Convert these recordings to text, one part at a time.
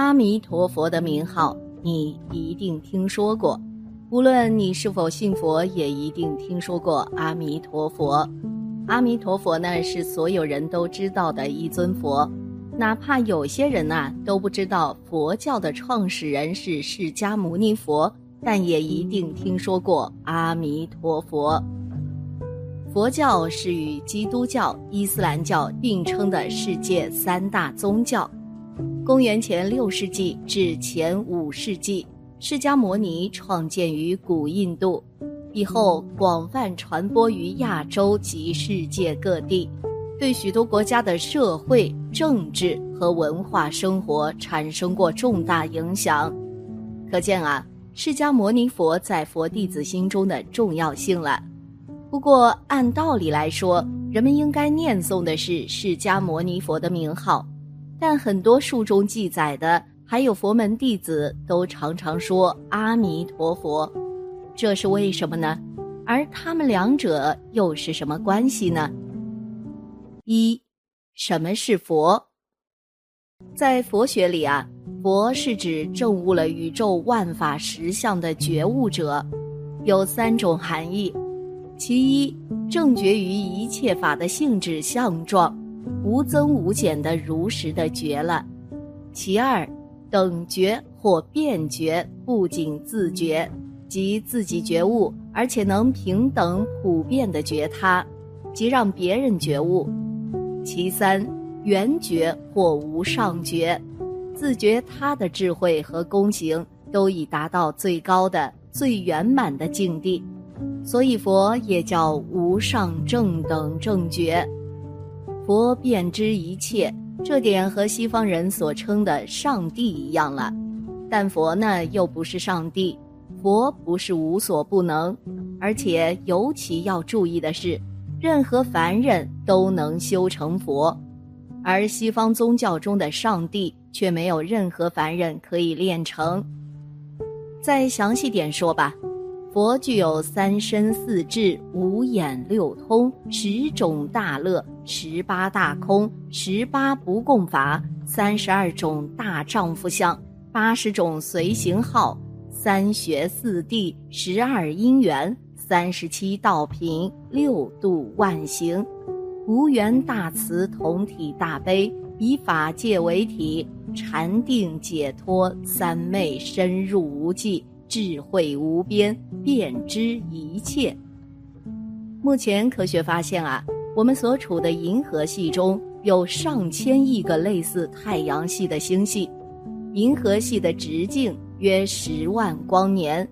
阿弥陀佛的名号，你一定听说过。无论你是否信佛，也一定听说过阿弥陀佛。阿弥陀佛呢，是所有人都知道的一尊佛。哪怕有些人呐都不知道佛教的创始人是释迦牟尼佛，但也一定听说过阿弥陀佛。佛教是与基督教、伊斯兰教并称的世界三大宗教。公元前六世纪至前五世纪，释迦牟尼创建于古印度，以后广泛传播于亚洲及世界各地，对许多国家的社会、政治和文化生活产生过重大影响。可见啊，释迦牟尼佛在佛弟子心中的重要性了。不过，按道理来说，人们应该念诵的是释迦牟尼佛的名号。但很多书中记载的，还有佛门弟子都常常说阿弥陀佛，这是为什么呢？而他们两者又是什么关系呢？一，什么是佛？在佛学里啊，佛是指证悟了宇宙万法实相的觉悟者，有三种含义：其一，正觉于一切法的性质相状。无增无减的如实的觉了。其二，等觉或变觉，不仅自觉，即自己觉悟，而且能平等普遍的觉他，即让别人觉悟。其三，圆觉或无上觉，自觉他的智慧和功行都已达到最高的、最圆满的境地，所以佛也叫无上正等正觉。佛遍知一切，这点和西方人所称的上帝一样了。但佛呢，又不是上帝，佛不是无所不能，而且尤其要注意的是，任何凡人都能修成佛，而西方宗教中的上帝却没有任何凡人可以练成。再详细点说吧。佛具有三身四智、五眼六通、十种大乐、十八大空、十八不共法、三十二种大丈夫相、八十种随行号、三学四谛、十二因缘、三十七道品、六度万行、无缘大慈同体大悲，以法界为体，禅定解脱三昧深入无际。智慧无边，遍知一切。目前科学发现啊，我们所处的银河系中有上千亿个类似太阳系的星系，银河系的直径约十万光年。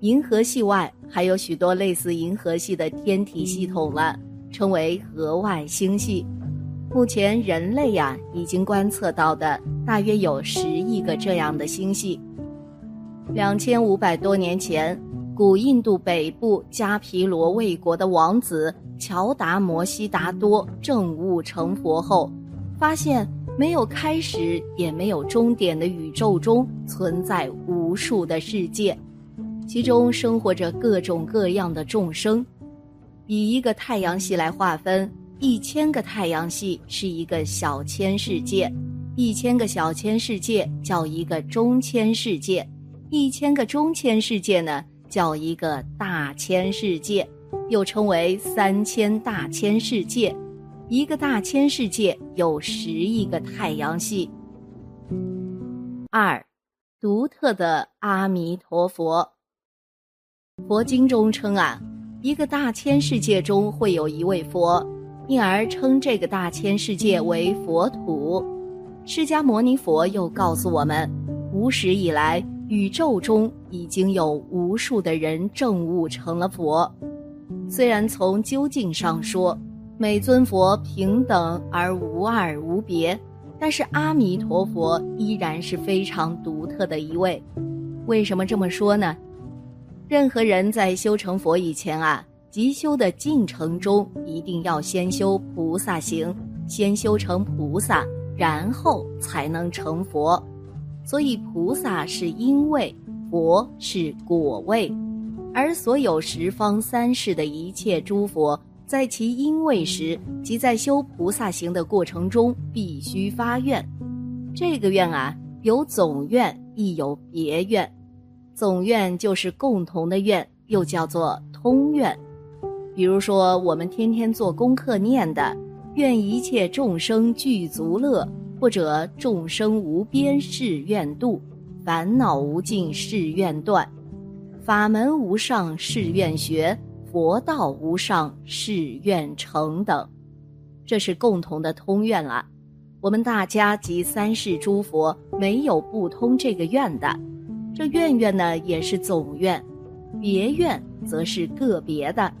银河系外还有许多类似银河系的天体系统了，称为河外星系。目前人类呀已经观测到的大约有十亿个这样的星系。两千五百多年前，古印度北部迦毗罗卫国的王子乔达摩悉达多证悟成佛后，发现没有开始也没有终点的宇宙中存在无数的世界，其中生活着各种各样的众生。以一个太阳系来划分，一千个太阳系是一个小千世界，一千个小千世界叫一个中千世界。一千个中千世界呢，叫一个大千世界，又称为三千大千世界。一个大千世界有十亿个太阳系。二，独特的阿弥陀佛。佛经中称啊，一个大千世界中会有一位佛，因而称这个大千世界为佛土。释迦牟尼佛又告诉我们，无始以来。宇宙中已经有无数的人证悟成了佛，虽然从究竟上说，每尊佛平等而无二无别，但是阿弥陀佛依然是非常独特的一位。为什么这么说呢？任何人在修成佛以前啊，即修的进程中一定要先修菩萨行，先修成菩萨，然后才能成佛。所以，菩萨是因位，佛是果位，而所有十方三世的一切诸佛，在其因位时，即在修菩萨行的过程中，必须发愿。这个愿啊，有总愿，亦有别愿。总愿就是共同的愿，又叫做通愿。比如说，我们天天做功课念的“愿一切众生具足乐”，或者“众生无边誓愿度，烦恼无尽誓愿断，法门无上誓愿学，佛道无上誓愿成”等，这是共同的通愿了。我们大家及三世诸佛，没有不通这个愿的。这愿愿呢，也是总愿；别愿则是个别的。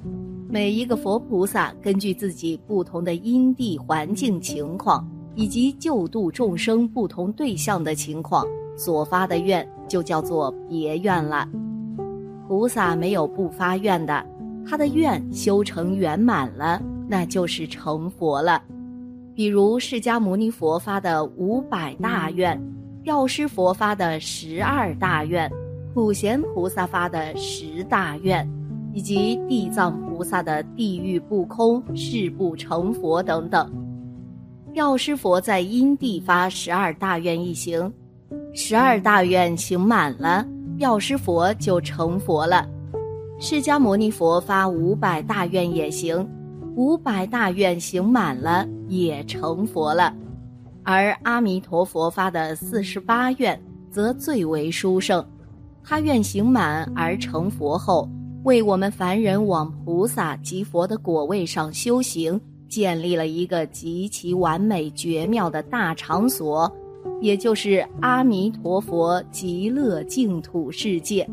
每一个佛菩萨根据自己不同的因地环境情况，以及救度众生不同对象的情况所发的愿，就叫做别愿了。菩萨没有不发愿的，他的愿修成圆满了，那就是成佛了。比如释迦牟尼佛发的五百大愿。药师佛发的十二大愿，普贤菩萨发的十大愿，以及地藏菩萨的地狱不空、誓不成佛等等。药师佛在因地发十二大愿一行，十二大愿行满了，药师佛就成佛了。释迦牟尼佛发五百大愿也行，五百大愿行满了，也成佛了。而阿弥陀佛发的四十八愿，则最为殊胜。他愿行满而成佛后，为我们凡人往菩萨及佛的果位上修行，建立了一个极其完美绝妙的大场所，也就是阿弥陀佛极乐净土世界。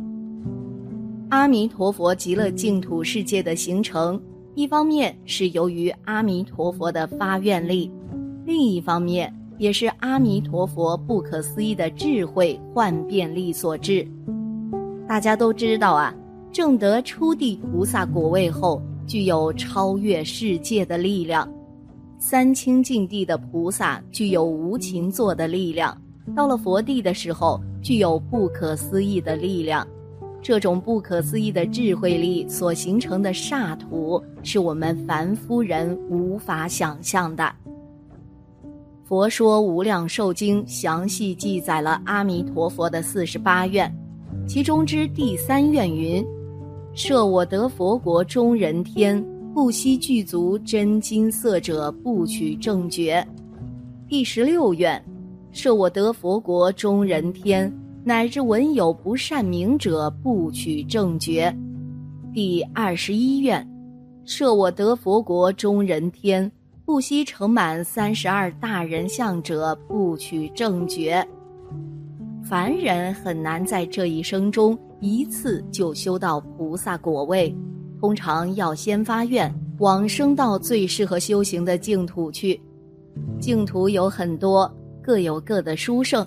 阿弥陀佛极乐净土世界的形成，一方面是由于阿弥陀佛的发愿力，另一方面。也是阿弥陀佛不可思议的智慧幻变力所致。大家都知道啊，正得初地菩萨果位后，具有超越世界的力量；三清净地的菩萨具有无情坐的力量；到了佛地的时候，具有不可思议的力量。这种不可思议的智慧力所形成的刹土，是我们凡夫人无法想象的。佛说《无量寿经》详细记载了阿弥陀佛的四十八愿，其中之第三愿云：“设我得佛国中人天，不惜具足真金色者，不取正觉。”第十六愿：“设我得佛国中人天，乃至闻有不善名者，不取正觉。”第二十一愿：“设我得佛国中人天。”不惜盛满三十二大人相者，不取正觉。凡人很难在这一生中一次就修到菩萨果位，通常要先发愿往生到最适合修行的净土去。净土有很多，各有各的殊胜，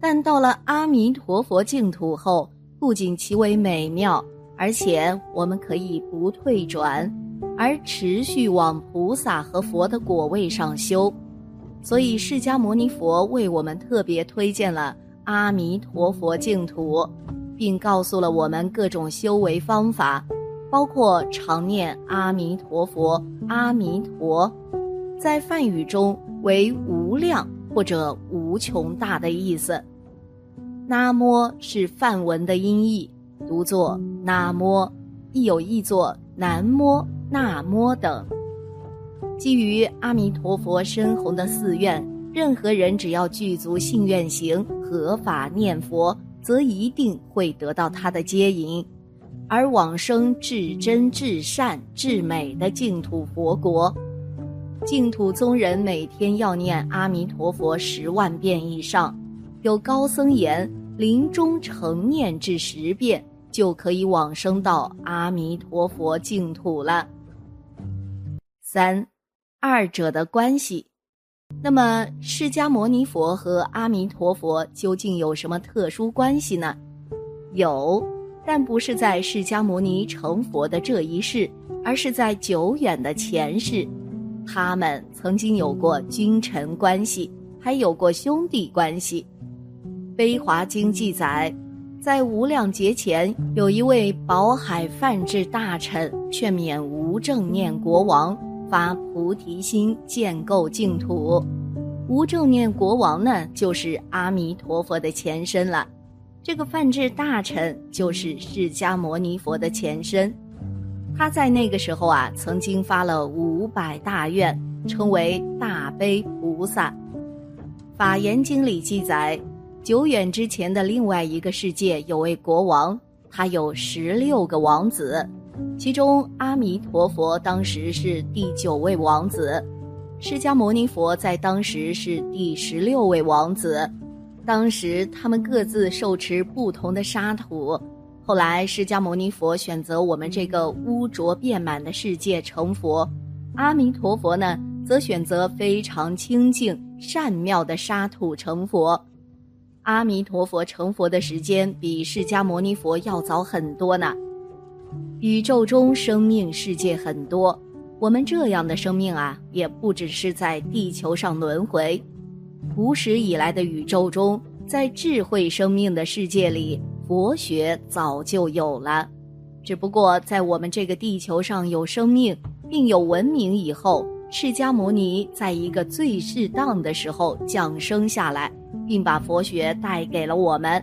但到了阿弥陀佛净土后，不仅其为美妙，而且我们可以不退转。而持续往菩萨和佛的果位上修，所以释迦牟尼佛为我们特别推荐了阿弥陀佛净土，并告诉了我们各种修为方法，包括常念阿弥陀佛、阿弥陀，在梵语中为无量或者无穷大的意思。那摩是梵文的音译，读作那摩，亦有译作南摩。那摩等，基于阿弥陀佛深宏的寺院，任何人只要具足信愿行，合法念佛，则一定会得到他的接引，而往生至真至善至美的净土佛国。净土宗人每天要念阿弥陀佛十万遍以上，有高僧言，临终成念至十遍，就可以往生到阿弥陀佛净土了。三，二者的关系。那么，释迦牟尼佛和阿弥陀佛究竟有什么特殊关系呢？有，但不是在释迦牟尼成佛的这一世，而是在久远的前世，他们曾经有过君臣关系，还有过兄弟关系。《悲华经》记载，在无量劫前，有一位宝海梵志大臣劝勉无正念国王。发菩提心，建构净土。无正念国王呢，就是阿弥陀佛的前身了。这个梵志大臣就是释迦牟尼佛的前身。他在那个时候啊，曾经发了五百大愿，称为大悲菩萨。法言经里记载，久远之前的另外一个世界有位国王，他有十六个王子，其中阿弥陀佛当时是第九位王子。释迦牟尼佛在当时是第十六位王子，当时他们各自受持不同的沙土。后来释迦牟尼佛选择我们这个污浊遍满的世界成佛，阿弥陀佛呢则选择非常清净善妙的沙土成佛。阿弥陀佛成佛的时间比释迦牟尼佛要早很多呢。宇宙中生命世界很多。我们这样的生命啊，也不只是在地球上轮回。古史以来的宇宙中，在智慧生命的世界里，佛学早就有了。只不过在我们这个地球上有生命并有文明以后，释迦牟尼在一个最适当的时候降生下来，并把佛学带给了我们。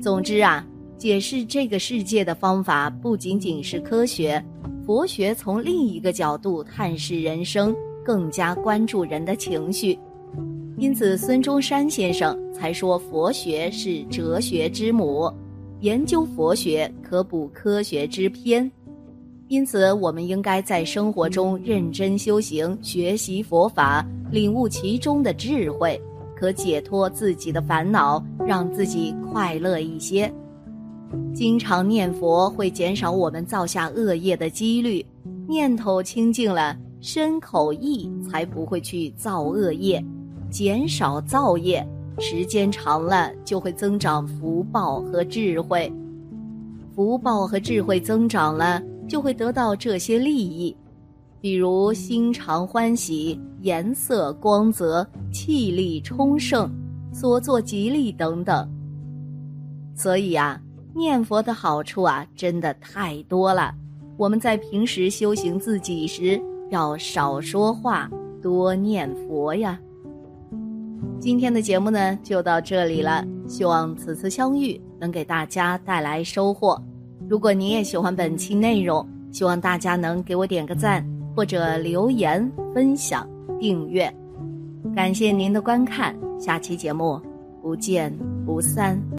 总之啊，解释这个世界的方法不仅仅是科学。佛学从另一个角度探视人生，更加关注人的情绪，因此孙中山先生才说佛学是哲学之母，研究佛学可补科学之偏。因此，我们应该在生活中认真修行，学习佛法，领悟其中的智慧，可解脱自己的烦恼，让自己快乐一些。经常念佛会减少我们造下恶业的几率，念头清净了，身口意才不会去造恶业，减少造业，时间长了就会增长福报和智慧，福报和智慧增长了，就会得到这些利益，比如心常欢喜、颜色光泽、气力充盛、所作吉利等等。所以啊。念佛的好处啊，真的太多了。我们在平时修行自己时，要少说话，多念佛呀。今天的节目呢，就到这里了。希望此次相遇能给大家带来收获。如果您也喜欢本期内容，希望大家能给我点个赞，或者留言、分享、订阅。感谢您的观看，下期节目不见不散。